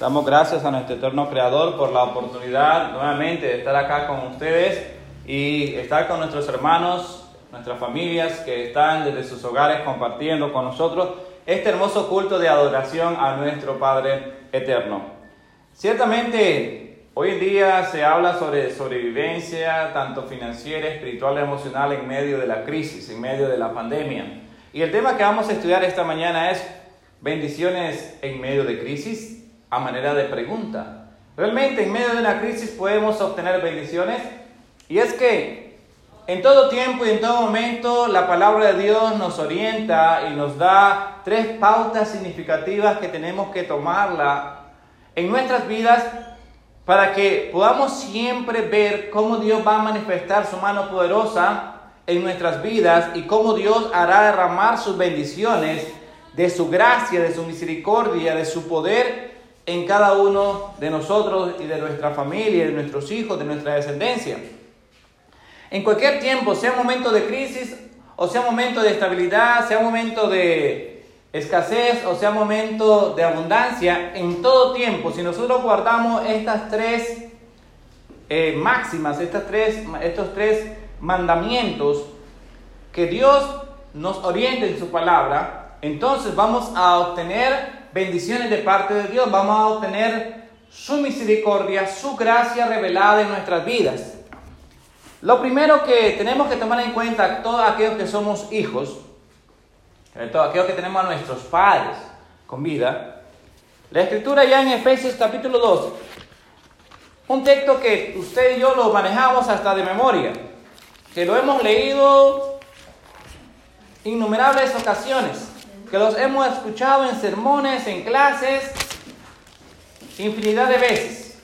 Damos gracias a nuestro eterno Creador por la oportunidad nuevamente de estar acá con ustedes y estar con nuestros hermanos, nuestras familias que están desde sus hogares compartiendo con nosotros este hermoso culto de adoración a nuestro Padre eterno. Ciertamente, hoy en día se habla sobre sobrevivencia, tanto financiera, espiritual emocional, en medio de la crisis, en medio de la pandemia. Y el tema que vamos a estudiar esta mañana es bendiciones en medio de crisis a manera de pregunta. Realmente en medio de una crisis podemos obtener bendiciones y es que en todo tiempo y en todo momento la palabra de Dios nos orienta y nos da tres pautas significativas que tenemos que tomarla en nuestras vidas para que podamos siempre ver cómo Dios va a manifestar su mano poderosa en nuestras vidas y cómo Dios hará derramar sus bendiciones de su gracia, de su misericordia, de su poder en cada uno de nosotros y de nuestra familia, de nuestros hijos, de nuestra descendencia. En cualquier tiempo, sea momento de crisis, o sea momento de estabilidad, sea momento de escasez, o sea momento de abundancia, en todo tiempo, si nosotros guardamos estas tres eh, máximas, estas tres, estos tres mandamientos que Dios nos orienta en su palabra, entonces vamos a obtener bendiciones de parte de Dios, vamos a obtener su misericordia, su gracia revelada en nuestras vidas. Lo primero que tenemos que tomar en cuenta, todos aquellos que somos hijos, todos aquellos que tenemos a nuestros padres con vida, la escritura ya en Efesios capítulo 2, un texto que usted y yo lo manejamos hasta de memoria, que lo hemos leído innumerables ocasiones que los hemos escuchado en sermones, en clases, infinidad de veces,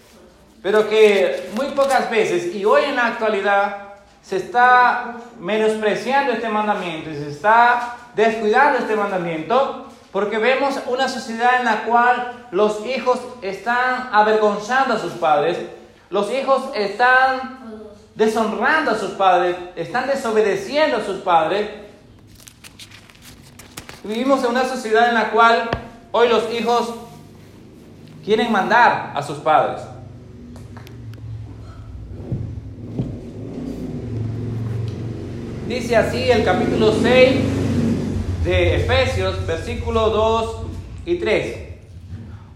pero que muy pocas veces y hoy en la actualidad se está menospreciando este mandamiento y se está descuidando este mandamiento porque vemos una sociedad en la cual los hijos están avergonzando a sus padres, los hijos están deshonrando a sus padres, están desobedeciendo a sus padres Vivimos en una sociedad en la cual hoy los hijos quieren mandar a sus padres. Dice así el capítulo 6 de Efesios, versículo 2 y 3.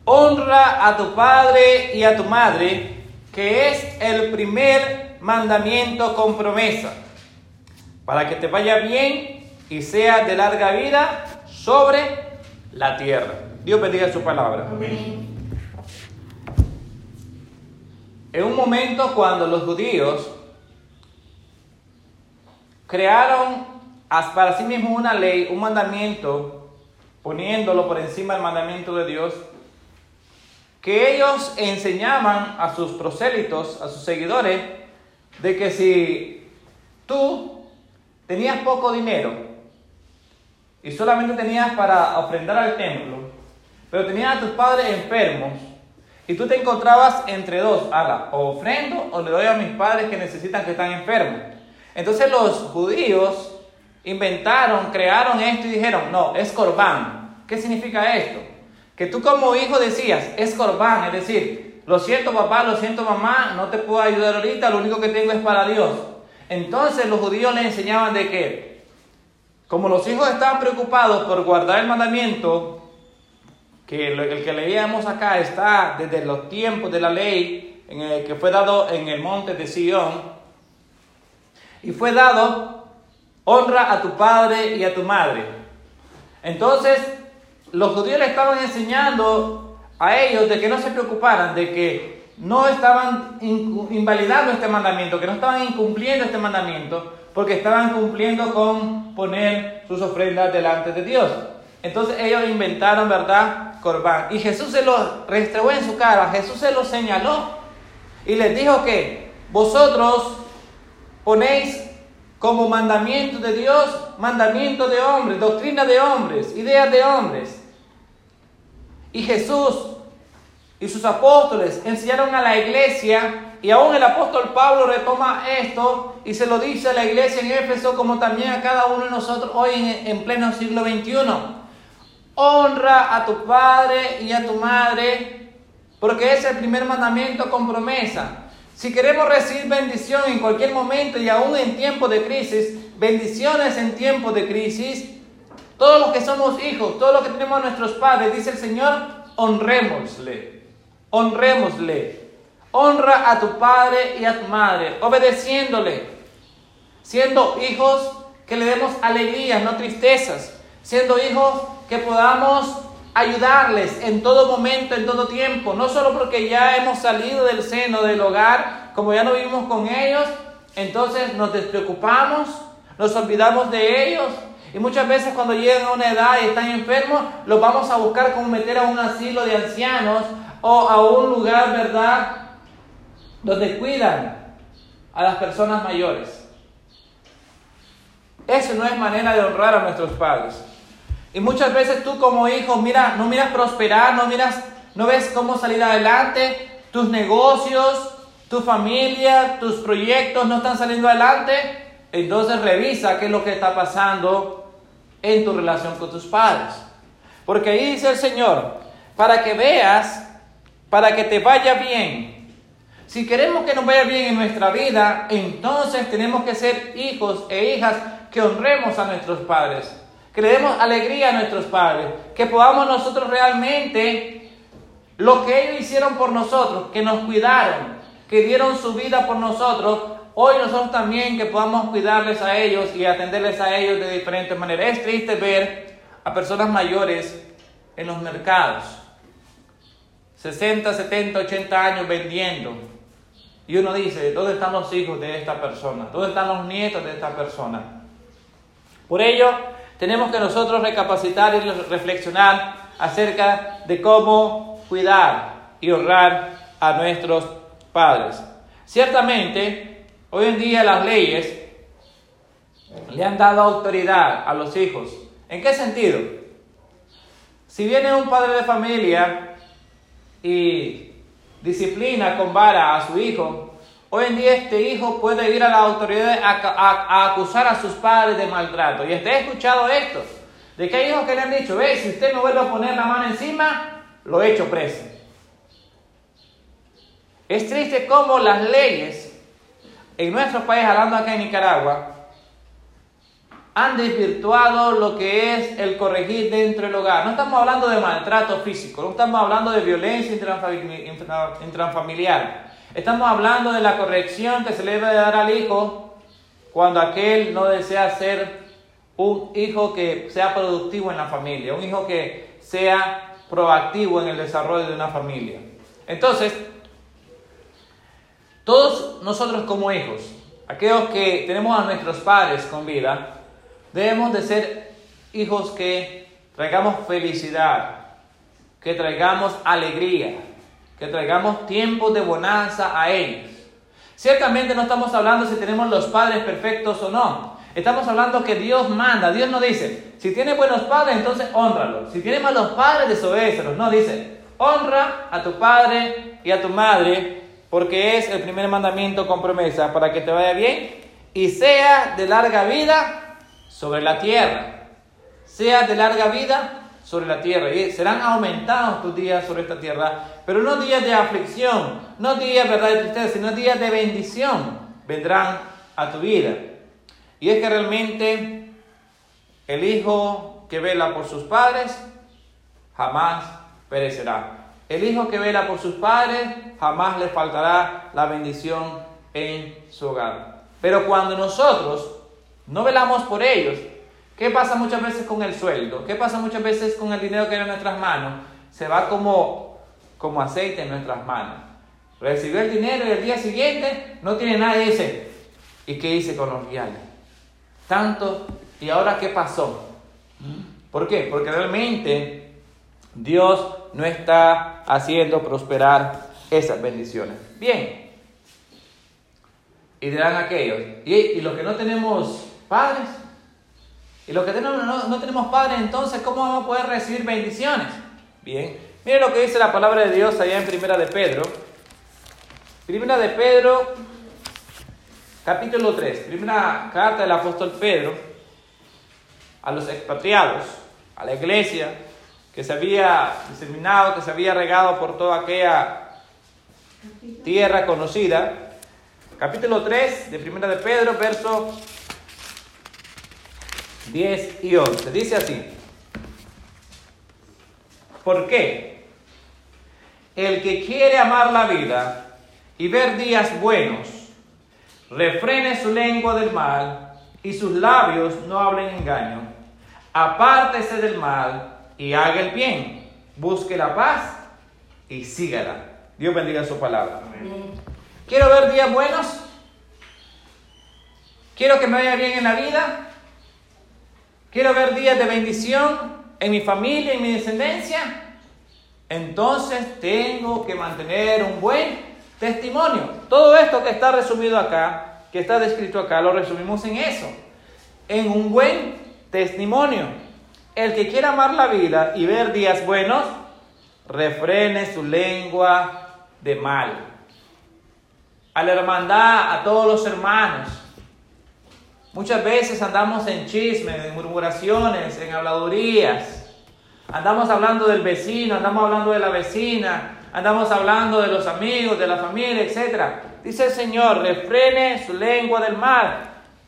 Honra a tu padre y a tu madre, que es el primer mandamiento con promesa, para que te vaya bien y sea de larga vida sobre la tierra. Dios bendiga su palabra. En un momento cuando los judíos crearon para sí mismos una ley, un mandamiento, poniéndolo por encima del mandamiento de Dios, que ellos enseñaban a sus prosélitos, a sus seguidores, de que si tú tenías poco dinero, y solamente tenías para ofrendar al templo, pero tenías a tus padres enfermos y tú te encontrabas entre dos, ala, o ofrendo o le doy a mis padres que necesitan que están enfermos. Entonces los judíos inventaron, crearon esto y dijeron, no, es corbán. ¿Qué significa esto? Que tú como hijo decías, es corbán, es decir, lo siento papá, lo siento mamá, no te puedo ayudar ahorita, lo único que tengo es para Dios. Entonces los judíos le enseñaban de que como los hijos estaban preocupados por guardar el mandamiento, que el que leíamos acá está desde los tiempos de la ley que fue dado en el monte de Sion, y fue dado honra a tu padre y a tu madre. Entonces, los judíos le estaban enseñando a ellos de que no se preocuparan, de que no estaban invalidando este mandamiento, que no estaban incumpliendo este mandamiento, porque estaban cumpliendo con poner sus ofrendas delante de Dios. Entonces ellos inventaron, ¿verdad? Corbán. Y Jesús se lo restregó en su cara, Jesús se lo señaló y les dijo que vosotros ponéis como mandamiento de Dios, mandamiento de hombres, doctrina de hombres, ideas de hombres. Y Jesús y sus apóstoles enseñaron a la iglesia y aún el apóstol Pablo retoma esto y se lo dice a la iglesia en Éfeso como también a cada uno de nosotros hoy en, en pleno siglo XXI. Honra a tu padre y a tu madre porque es el primer mandamiento con promesa. Si queremos recibir bendición en cualquier momento y aún en tiempo de crisis, bendiciones en tiempo de crisis, todos los que somos hijos, todos los que tenemos a nuestros padres, dice el Señor, honrémosle, honrémosle. Honra a tu padre y a tu madre, obedeciéndole, siendo hijos que le demos alegrías, no tristezas, siendo hijos que podamos ayudarles en todo momento, en todo tiempo, no solo porque ya hemos salido del seno del hogar, como ya no vivimos con ellos, entonces nos despreocupamos, nos olvidamos de ellos. Y muchas veces cuando llegan a una edad y están enfermos, los vamos a buscar como meter a un asilo de ancianos o a un lugar, ¿verdad?, donde cuidan a las personas mayores. Eso no es manera de honrar a nuestros padres. Y muchas veces tú como hijo, mira, no miras prosperar, no miras, no ves cómo salir adelante, tus negocios, tu familia, tus proyectos no están saliendo adelante, entonces revisa qué es lo que está pasando en tu relación con tus padres. Porque ahí dice el Señor, para que veas, para que te vaya bien. Si queremos que nos vaya bien en nuestra vida, entonces tenemos que ser hijos e hijas que honremos a nuestros padres que le demos alegría a nuestros padres, que podamos nosotros realmente lo que ellos hicieron por nosotros, que nos cuidaron, que dieron su vida por nosotros, hoy nosotros también que podamos cuidarles a ellos y atenderles a ellos de diferentes maneras. Es triste ver a personas mayores en los mercados, 60, 70, 80 años vendiendo. Y uno dice, ¿dónde están los hijos de esta persona? ¿Dónde están los nietos de esta persona? Por ello, tenemos que nosotros recapacitar y reflexionar acerca de cómo cuidar y honrar a nuestros padres. Ciertamente, hoy en día las leyes le han dado autoridad a los hijos. ¿En qué sentido? Si viene un padre de familia y disciplina con vara a su hijo, Hoy en día este hijo puede ir a la autoridad a, acusar a sus padres de maltrato. Y usted ha escuchado esto, de que hay hijos que le han dicho, ve, si usted me vuelve a poner la mano encima, lo echo preso. Es triste cómo las leyes en nuestro país, hablando acá en Nicaragua, han desvirtuado lo que es el corregir dentro del hogar. No estamos hablando de maltrato físico, no estamos hablando de violencia intrafamiliar. Estamos hablando de la corrección que se le debe dar al hijo cuando aquel no desea ser un hijo que sea productivo en la familia, un hijo que sea proactivo en el desarrollo de una familia. Entonces, todos nosotros como hijos, aquellos que tenemos a nuestros padres con vida, debemos de ser hijos que traigamos felicidad, que traigamos alegría, que traigamos tiempos de bonanza a ellos. Ciertamente no estamos hablando si tenemos los padres perfectos o no. Estamos hablando que Dios manda. Dios no dice, si tienes buenos padres, entonces honralos. Si tienes malos padres, desobédecelos. No, dice, honra a tu padre y a tu madre, porque es el primer mandamiento con promesa para que te vaya bien y sea de larga vida sobre la tierra. Sea de larga vida sobre la tierra y serán aumentados tus días sobre esta tierra, pero no días de aflicción, no días ¿verdad? de tristeza, sino días de bendición vendrán a tu vida. Y es que realmente el hijo que vela por sus padres jamás perecerá. El hijo que vela por sus padres jamás le faltará la bendición en su hogar. Pero cuando nosotros no velamos por ellos, ¿Qué pasa muchas veces con el sueldo? ¿Qué pasa muchas veces con el dinero que hay en nuestras manos? Se va como, como aceite en nuestras manos. Recibió el dinero y el día siguiente no tiene nada y dice, ¿y qué hice con los reales? Tanto, ¿y ahora qué pasó? ¿Por qué? Porque realmente Dios no está haciendo prosperar esas bendiciones. Bien. Y dirán aquellos, ¿y, y los que no tenemos padres? Y los que tenemos, no, tenemos padre, entonces, ¿cómo vamos a poder recibir bendiciones? Bien, miren lo que dice la palabra de Dios allá en Primera de Pedro. Primera de Pedro, capítulo 3. Primera carta del apóstol Pedro a los expatriados, a la iglesia que se había diseminado, que se había regado por toda aquella tierra conocida. Capítulo 3 de Primera de Pedro, verso 10 y 11. Dice así. ¿Por qué? El que quiere amar la vida y ver días buenos, refrene su lengua del mal y sus labios no hablen engaño. Apártese del mal y haga el bien. Busque la paz y sígala. Dios bendiga su palabra. Quiero ver días buenos. Quiero que me vaya bien en la vida. Quiero ver días de bendición en mi familia, en mi descendencia. Entonces tengo que mantener un buen testimonio. Todo esto que está resumido acá, que está descrito acá, lo resumimos en eso. En un buen testimonio. El que quiera amar la vida y ver días buenos, refrene su lengua de mal. A la hermandad, a todos los hermanos. Muchas veces andamos en chismes, en murmuraciones, en habladurías. Andamos hablando del vecino, andamos hablando de la vecina, andamos hablando de los amigos, de la familia, etc. Dice el Señor, refrene su lengua del mal.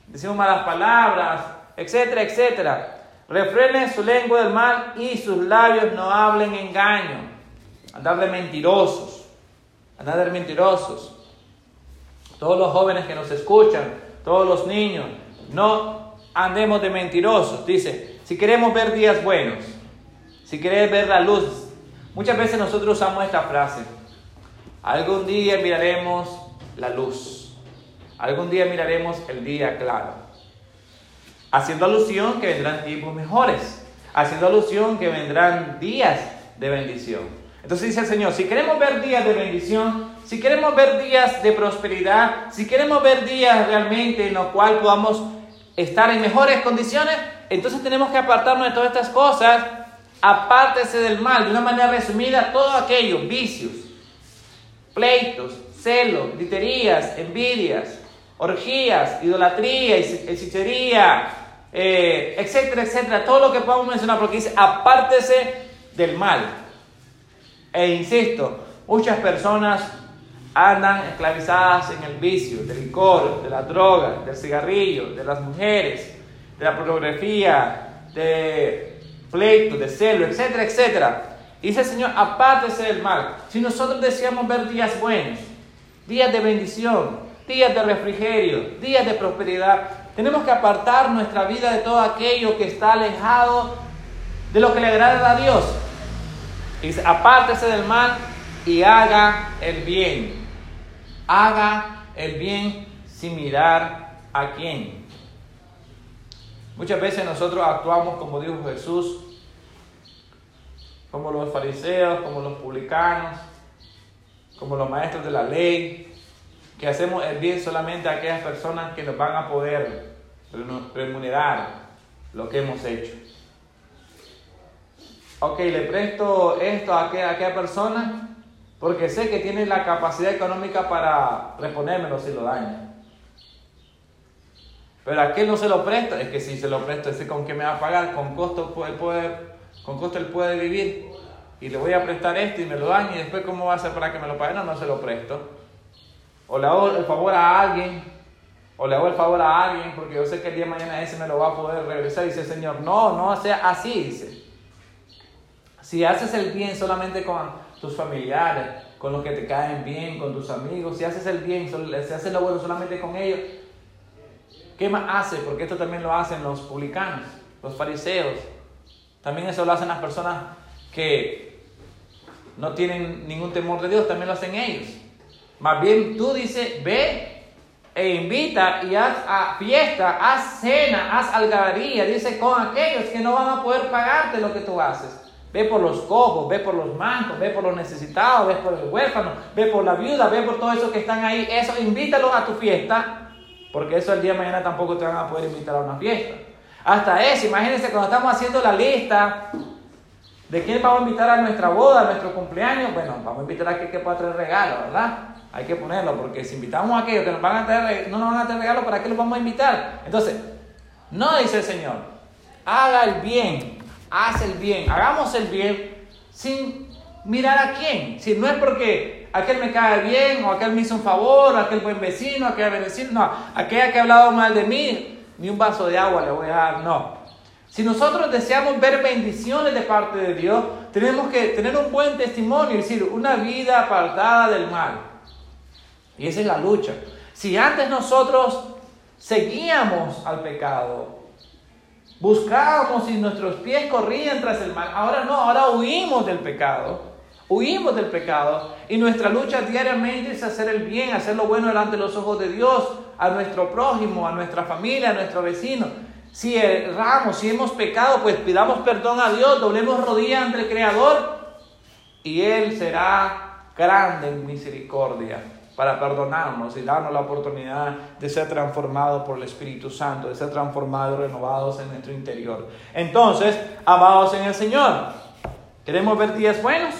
Decimos malas palabras, etcétera, etcétera. Refrene su lengua del mal y sus labios no hablen engaño. Andar de mentirosos. Andar de mentirosos. Todos los jóvenes que nos escuchan, todos los niños, no andemos de mentirosos. Dice, si queremos ver días buenos, si querés ver la luz, muchas veces nosotros usamos esta frase. Algún día miraremos la luz. Algún día miraremos el día claro haciendo alusión que vendrán tiempos mejores, haciendo alusión que vendrán días de bendición. Entonces dice el Señor, si queremos ver días de bendición, si queremos ver días de prosperidad, si queremos ver días realmente en los cuales podamos estar en mejores condiciones, entonces tenemos que apartarnos de todas estas cosas, apártese del mal, de una manera resumida, todo aquello, vicios, pleitos, celos, griterías, envidias, orgías, idolatría, hechicería, eh, etcétera, etcétera, todo lo que podamos mencionar, porque dice, apártese del mal. E insisto, muchas personas andan esclavizadas en el vicio, del licor, de la droga, del cigarrillo, de las mujeres, de la pornografía, de pleito, de celo, etcétera, etcétera. dice el Señor, apártese del mal. Si nosotros deseamos ver días buenos, días de bendición, días de refrigerio, días de prosperidad, tenemos que apartar nuestra vida de todo aquello que está alejado de lo que le agrada a Dios. Y dice, apártese del mal y haga el bien. Haga el bien sin mirar a quién. Muchas veces nosotros actuamos como dijo Jesús, como los fariseos, como los publicanos, como los maestros de la ley, que hacemos el bien solamente a aquellas personas que nos van a poder remunerar lo que hemos hecho. Ok, le presto esto a aquella, a aquella persona porque sé que tiene la capacidad económica para reponérmelo si lo daña. Pero a qué no se lo presto, es que si se lo presto, ese con qué me va a pagar, con costo puede, puede, con costo él puede vivir. Y le voy a prestar esto y me lo daña y después cómo va a hacer para que me lo pague, no, no se lo presto o le hago el favor a alguien, o le hago el favor a alguien porque yo sé que el día de mañana ese me lo va a poder regresar. Dice el Señor, no, no sea así, dice. Si haces el bien solamente con tus familiares, con los que te caen bien, con tus amigos, si haces el bien, si haces lo bueno solamente con ellos, ¿qué más hace? Porque esto también lo hacen los publicanos, los fariseos. También eso lo hacen las personas que no tienen ningún temor de Dios, también lo hacen ellos. Más bien tú dices, ve e invita y haz a fiesta, haz cena, haz algarabía, dice, con aquellos que no van a poder pagarte lo que tú haces. Ve por los cojos, ve por los mancos, ve por los necesitados, ve por el huérfano, ve por la viuda, ve por todos esos que están ahí. Eso, invítalos a tu fiesta, porque eso el día de mañana tampoco te van a poder invitar a una fiesta. Hasta eso, imagínense cuando estamos haciendo la lista de quién vamos a invitar a nuestra boda, a nuestro cumpleaños, bueno, vamos a invitar a aquel que pueda traer regalo, ¿verdad? hay que ponerlo, porque si invitamos a aquellos que nos van a traer, no nos van a traer regalos, ¿para qué los vamos a invitar? Entonces, no dice el Señor, haga el bien, haz el bien, hagamos el bien sin mirar a quién. Si no es porque aquel me cae bien, o aquel me hizo un favor, o aquel buen vecino, aquel vecino, no, aquella que ha hablado mal de mí, ni un vaso de agua le voy a dar, no. Si nosotros deseamos ver bendiciones de parte de Dios, tenemos que tener un buen testimonio, es decir, una vida apartada del mal. Y esa es la lucha. Si antes nosotros seguíamos al pecado, buscábamos y nuestros pies corrían tras el mal, ahora no, ahora huimos del pecado. Huimos del pecado y nuestra lucha diariamente es hacer el bien, hacer lo bueno delante de los ojos de Dios, a nuestro prójimo, a nuestra familia, a nuestro vecino. Si erramos, si hemos pecado, pues pidamos perdón a Dios, doblemos rodillas ante el Creador y Él será grande en misericordia para perdonarnos y darnos la oportunidad de ser transformados por el Espíritu Santo, de ser transformados y renovados en nuestro interior. Entonces, amados en el Señor, ¿queremos ver días buenos?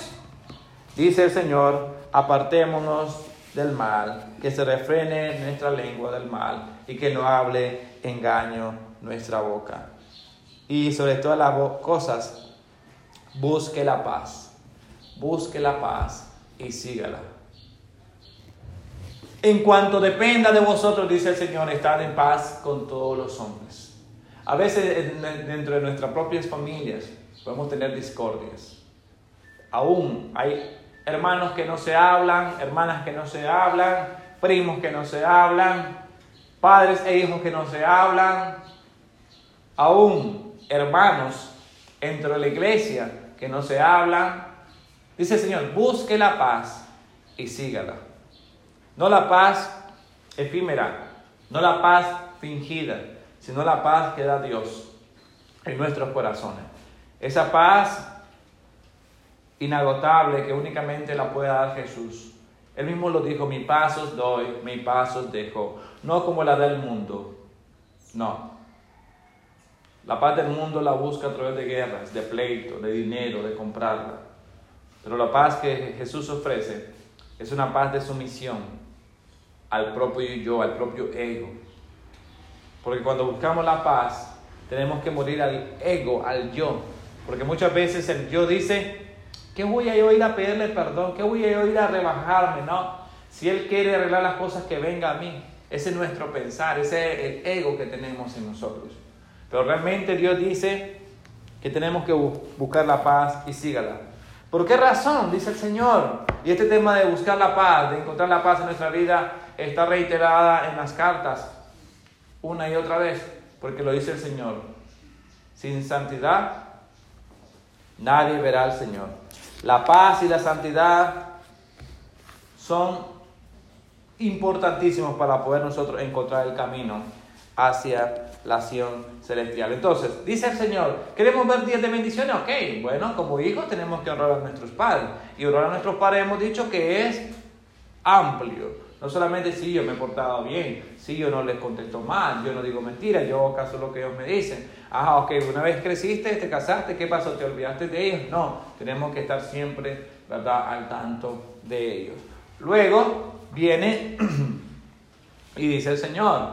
Dice el Señor, apartémonos del mal, que se refrene nuestra lengua del mal y que no hable engaño nuestra boca. Y sobre todas las cosas, busque la paz, busque la paz y sígala. En cuanto dependa de vosotros, dice el Señor, estad en paz con todos los hombres. A veces dentro de nuestras propias familias podemos tener discordias. Aún hay hermanos que no se hablan, hermanas que no se hablan, primos que no se hablan, padres e hijos que no se hablan, aún hermanos dentro de la iglesia que no se hablan. Dice el Señor, busque la paz y sígala. No la paz efímera, no la paz fingida, sino la paz que da Dios en nuestros corazones. Esa paz inagotable que únicamente la puede dar Jesús. Él mismo lo dijo, mi pasos doy, mi pasos dejo, no como la del mundo, no. La paz del mundo la busca a través de guerras, de pleito, de dinero, de comprarla. Pero la paz que Jesús ofrece es una paz de sumisión al propio yo, al propio ego. Porque cuando buscamos la paz, tenemos que morir al ego, al yo. Porque muchas veces el yo dice, ¿Qué voy a yo ir a pedirle perdón? ¿Qué voy a yo ir a rebajarme? No. Si Él quiere arreglar las cosas, que venga a mí. Ese es nuestro pensar, ese es el ego que tenemos en nosotros. Pero realmente Dios dice que tenemos que buscar la paz y sígala. ¿Por qué razón? Dice el Señor. Y este tema de buscar la paz, de encontrar la paz en nuestra vida, está reiterada en las cartas una y otra vez, porque lo dice el Señor. Sin santidad, nadie verá al Señor. La paz y la santidad son importantísimos para poder nosotros encontrar el camino hacia la acción celestial. Entonces, dice el Señor, ¿queremos ver días de bendiciones? Ok, bueno, como hijos tenemos que honrar a nuestros padres. Y honrar a nuestros padres hemos dicho que es amplio. No solamente si yo me he portado bien, si yo no les contesto mal, yo no digo mentiras, yo caso lo que ellos me dicen. Ah, ok, una vez creciste, te casaste, ¿qué pasó? ¿Te olvidaste de ellos? No, tenemos que estar siempre, ¿verdad?, al tanto de ellos. Luego viene y dice el Señor,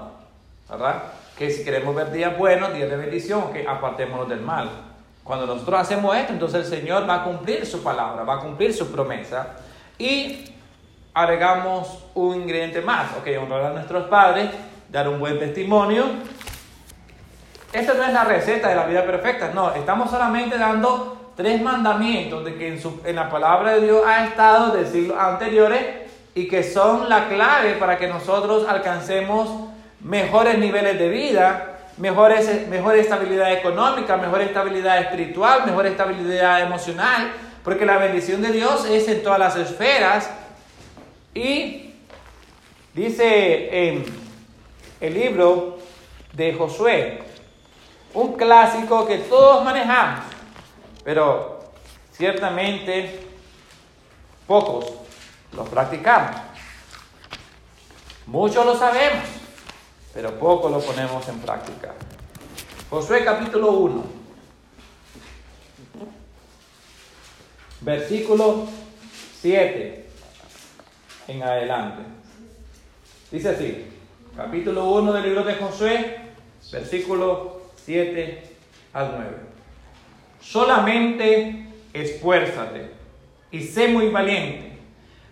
¿verdad? Que si queremos ver días buenos, días de bendición, que apartémonos del mal. Cuando nosotros hacemos esto, entonces el Señor va a cumplir su palabra, va a cumplir su promesa. Y agregamos un ingrediente más, ok, honrar a nuestros padres, dar un buen testimonio. Esta no es la receta de la vida perfecta, no, estamos solamente dando tres mandamientos de que en, en la palabra de Dios ha estado de siglos anteriores y que son la clave para que nosotros alcancemos mejores niveles de vida, mejores, mejor estabilidad económica, mejor estabilidad espiritual, mejor estabilidad emocional, porque la bendición de Dios es en todas las esferas y dice en el libro de Josué, un clásico que todos manejamos, pero ciertamente pocos lo practicamos. Muchos lo sabemos, pero pocos lo ponemos en práctica. Josué capítulo 1, versículo 7 en adelante. Dice así, capítulo 1 del libro de Josué, versículo 7 al 9. Solamente esfuérzate y sé muy valiente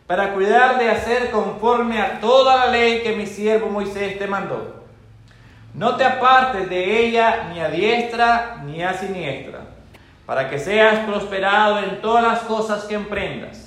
para cuidar de hacer conforme a toda la ley que mi siervo Moisés te mandó. No te apartes de ella ni a diestra ni a siniestra, para que seas prosperado en todas las cosas que emprendas.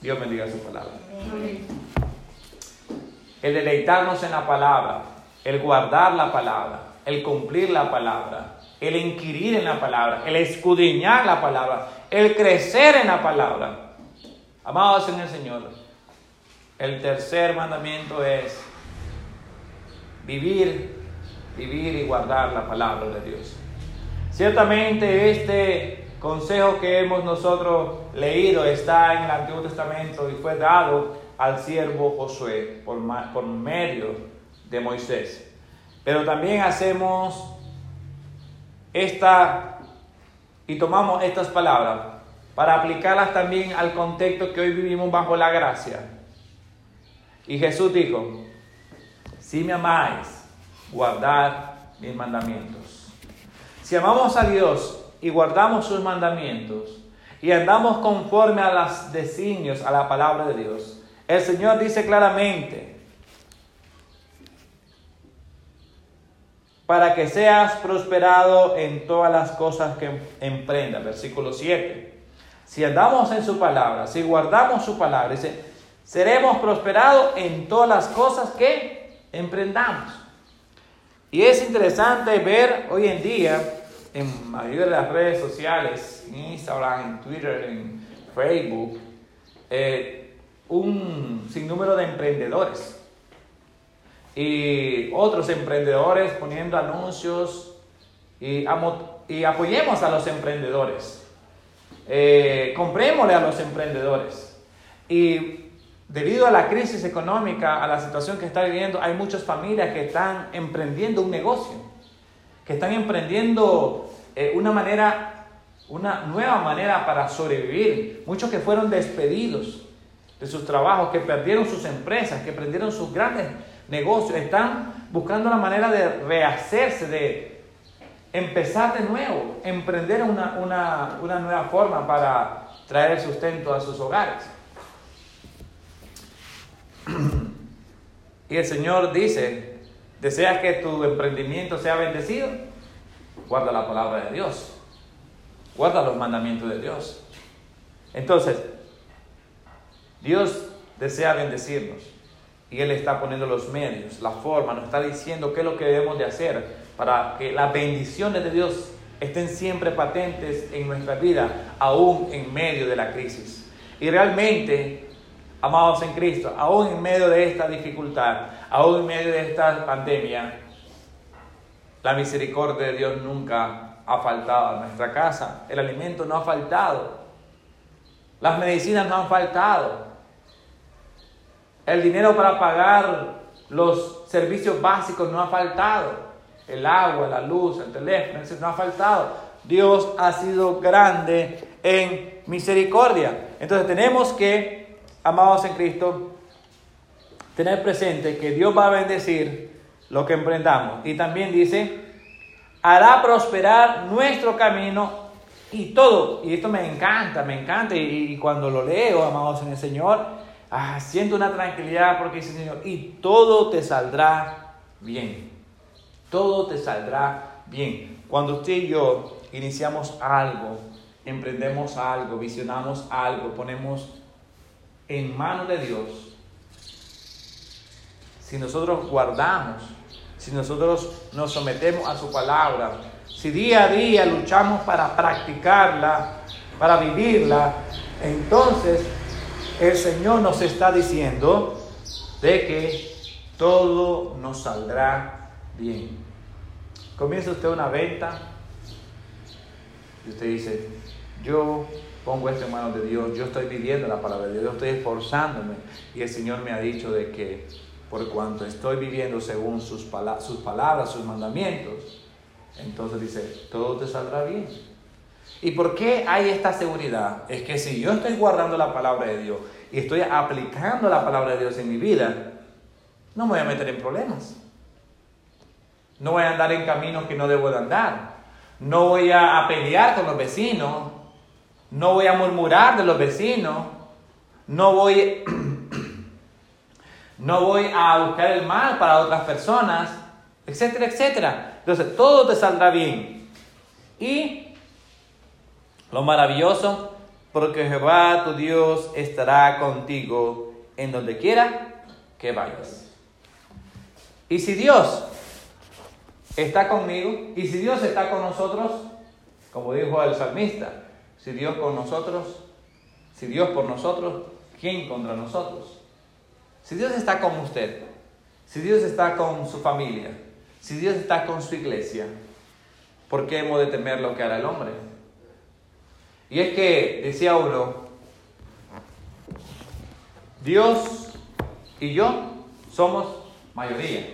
Dios bendiga su palabra. El deleitarnos en la palabra, el guardar la palabra, el cumplir la palabra, el inquirir en la palabra, el escudriñar la palabra, el crecer en la palabra. Amados en el Señor, el tercer mandamiento es vivir, vivir y guardar la palabra de Dios. Ciertamente este consejo que hemos nosotros leído está en el Antiguo Testamento y fue dado al siervo Josué por, por medio de Moisés. Pero también hacemos esta y tomamos estas palabras para aplicarlas también al contexto que hoy vivimos bajo la gracia. Y Jesús dijo, si me amáis, guardad mis mandamientos. Si amamos a Dios y guardamos sus mandamientos y andamos conforme a los designios, a la palabra de Dios, el Señor dice claramente, para que seas prosperado en todas las cosas que emprendas. Versículo 7. Si andamos en su palabra, si guardamos su palabra, seremos prosperados en todas las cosas que emprendamos. Y es interesante ver hoy en día, en mayoría de las redes sociales, en Instagram, en Twitter, en Facebook, eh, un sinnúmero de emprendedores y otros emprendedores poniendo anuncios y, y apoyemos a los emprendedores. Eh, comprémosle a los emprendedores. Y debido a la crisis económica, a la situación que está viviendo, hay muchas familias que están emprendiendo un negocio, que están emprendiendo eh, una manera, una nueva manera para sobrevivir. Muchos que fueron despedidos de sus trabajos, que perdieron sus empresas, que perdieron sus grandes negocios, están buscando la manera de rehacerse, de empezar de nuevo, emprender una, una nueva forma para traer sustento a sus hogares. Y el Señor dice, ¿deseas que tu emprendimiento sea bendecido? Guarda la palabra de Dios. Guarda los mandamientos de Dios. Entonces, Dios desea bendecirnos y Él está poniendo los medios, la forma, nos está diciendo qué es lo que debemos de hacer para que las bendiciones de Dios estén siempre patentes en nuestra vida, aún en medio de la crisis. Y realmente, amados en Cristo, aún en medio de esta dificultad, aún en medio de esta pandemia, la misericordia de Dios nunca ha faltado a nuestra casa, el alimento no ha faltado, las medicinas no han faltado, el dinero para pagar los servicios básicos no ha faltado. El agua, la luz, el teléfono, no ha faltado. Dios ha sido grande en misericordia. Entonces tenemos que, amados en Cristo, tener presente que Dios va a bendecir lo que emprendamos. Y también dice, hará prosperar nuestro camino y todo. Y esto me encanta, me encanta. Y, cuando lo leo, amados en el Señor, ah, siento una tranquilidad porque dice Señor, y todo te saldrá bien. Todo te saldrá bien. Cuando usted y yo iniciamos algo, emprendemos algo, visionamos algo, ponemos en manos de Dios, si nosotros guardamos, si nosotros nos sometemos a su palabra, si día a día luchamos para practicarla, para vivirla, entonces el Señor nos está diciendo de que todo nos saldrá bien. Comienza usted una venta, y usted dice, yo pongo esto en manos de Dios, yo estoy viviendo la palabra de Dios, yo estoy esforzándome y el Señor me ha dicho de que por cuanto estoy viviendo según sus, sus palabras, sus mandamientos, entonces dice, todo te saldrá bien. ¿Y por qué hay esta seguridad? Es que si yo estoy guardando la palabra de Dios y estoy aplicando la palabra de Dios en mi vida, no me voy a meter en problemas. No voy a andar en caminos que no debo de andar. No voy a, pelear con los vecinos. No voy a murmurar de los vecinos. No voy, no voy a buscar el mal para otras personas, etcétera, etcétera. Entonces, todo te saldrá bien. Y lo maravilloso, porque Jehová tu Dios estará contigo en donde quiera que vayas. Y si Dios está conmigo, y si Dios está con nosotros, como dijo el salmista, si Dios con nosotros, si Dios por nosotros, ¿quién contra nosotros? Si Dios está con usted, si Dios está con su familia, si Dios está con su iglesia, ¿por qué hemos de temer lo que hará el hombre? Y es que, decía uno, Dios y yo somos mayoría.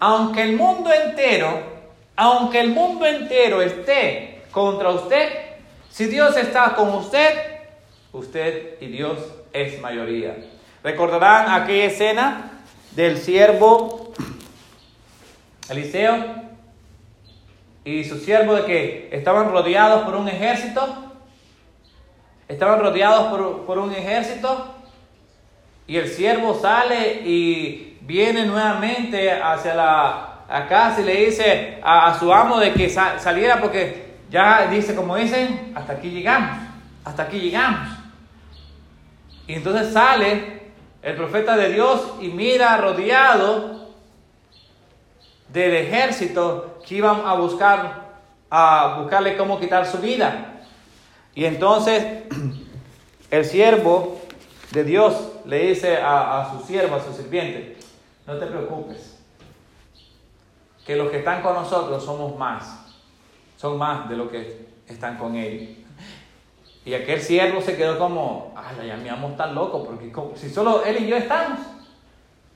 Aunque el mundo entero, aunque el mundo entero esté contra usted, si Dios está con usted, usted y Dios es mayoría. ¿Recordarán aquella escena del siervo Eliseo y su siervo de que estaban rodeados por un ejército? Estaban rodeados por, por un ejército y el siervo sale y viene nuevamente hacia la casa y le dice a, su amo de que saliera porque ya dice, como dicen, hasta aquí llegamos, hasta aquí llegamos. Y entonces sale el profeta de Dios y mira rodeado del ejército que iban a buscar, a buscarle cómo quitar su vida. Y entonces el siervo de Dios le dice a, a su siervo, a su sirviente, no te preocupes, que los que están con nosotros somos más, son más de los que están con él. Y aquel siervo se quedó como, ya me amo tan loco, porque si solo él y yo estamos,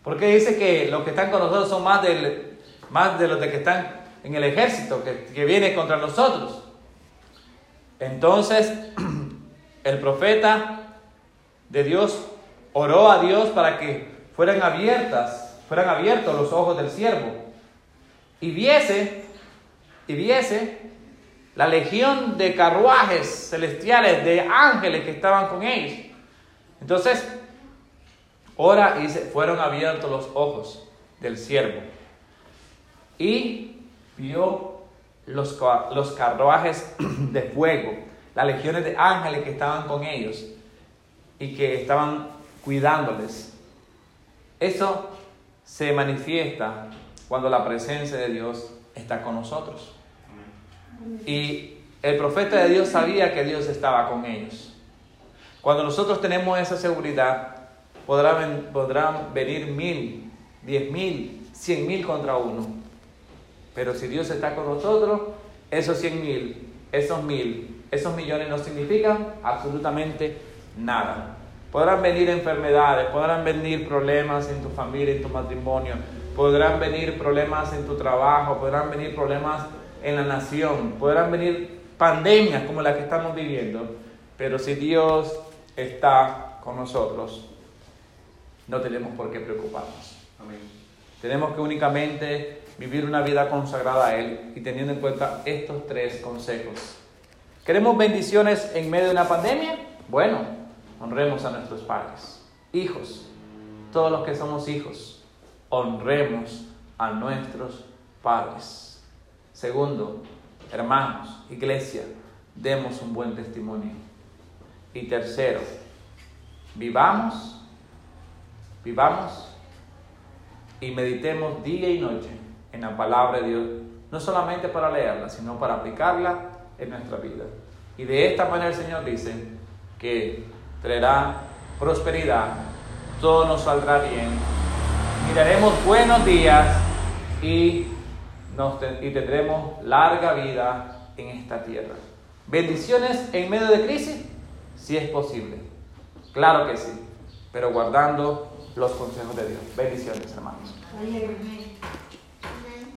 porque dice que los que están con nosotros son más, del, más de los de que están en el ejército, que, que viene contra nosotros. Entonces, el profeta de Dios oró a Dios para que fueran abiertas fueran abiertos los ojos del siervo y viese, y viese la legión de carruajes celestiales, de ángeles que estaban con ellos. Entonces, ora y dice, fueron abiertos los ojos del siervo y vio los, los carruajes de fuego, las legiones de ángeles que estaban con ellos y que estaban cuidándoles. Eso se manifiesta cuando la presencia de Dios está con nosotros. Y el profeta de Dios sabía que Dios estaba con ellos. Cuando nosotros tenemos esa seguridad, podrán, venir mil, diez mil, cien mil contra uno. Pero si Dios está con nosotros, esos cien mil, esos mil, esos millones no significan absolutamente nada. Podrán venir enfermedades, podrán venir problemas en tu familia, en tu matrimonio, podrán venir problemas en tu trabajo, podrán venir problemas en la nación, podrán venir pandemias como las que estamos viviendo, pero si Dios está con nosotros, no tenemos por qué preocuparnos. Tenemos que únicamente vivir una vida consagrada a Él y teniendo en cuenta estos tres consejos. ¿Queremos bendiciones en medio de una pandemia? Bueno, honremos a nuestros padres. Hijos, todos los que somos hijos, honremos a nuestros padres. Segundo, hermanos, iglesia, demos un buen testimonio. Y tercero, vivamos, vivamos y meditemos día y noche en la palabra de Dios, no solamente para leerla, sino para aplicarla en nuestra vida. Y de esta manera el Señor dice que traerá prosperidad, todo nos saldrá bien. Miraremos buenos días y, y tendremos larga vida en esta tierra. Bendiciones en medio de crisis, sí es posible. Claro que sí, pero guardando los consejos de Dios. Bendiciones, hermanos.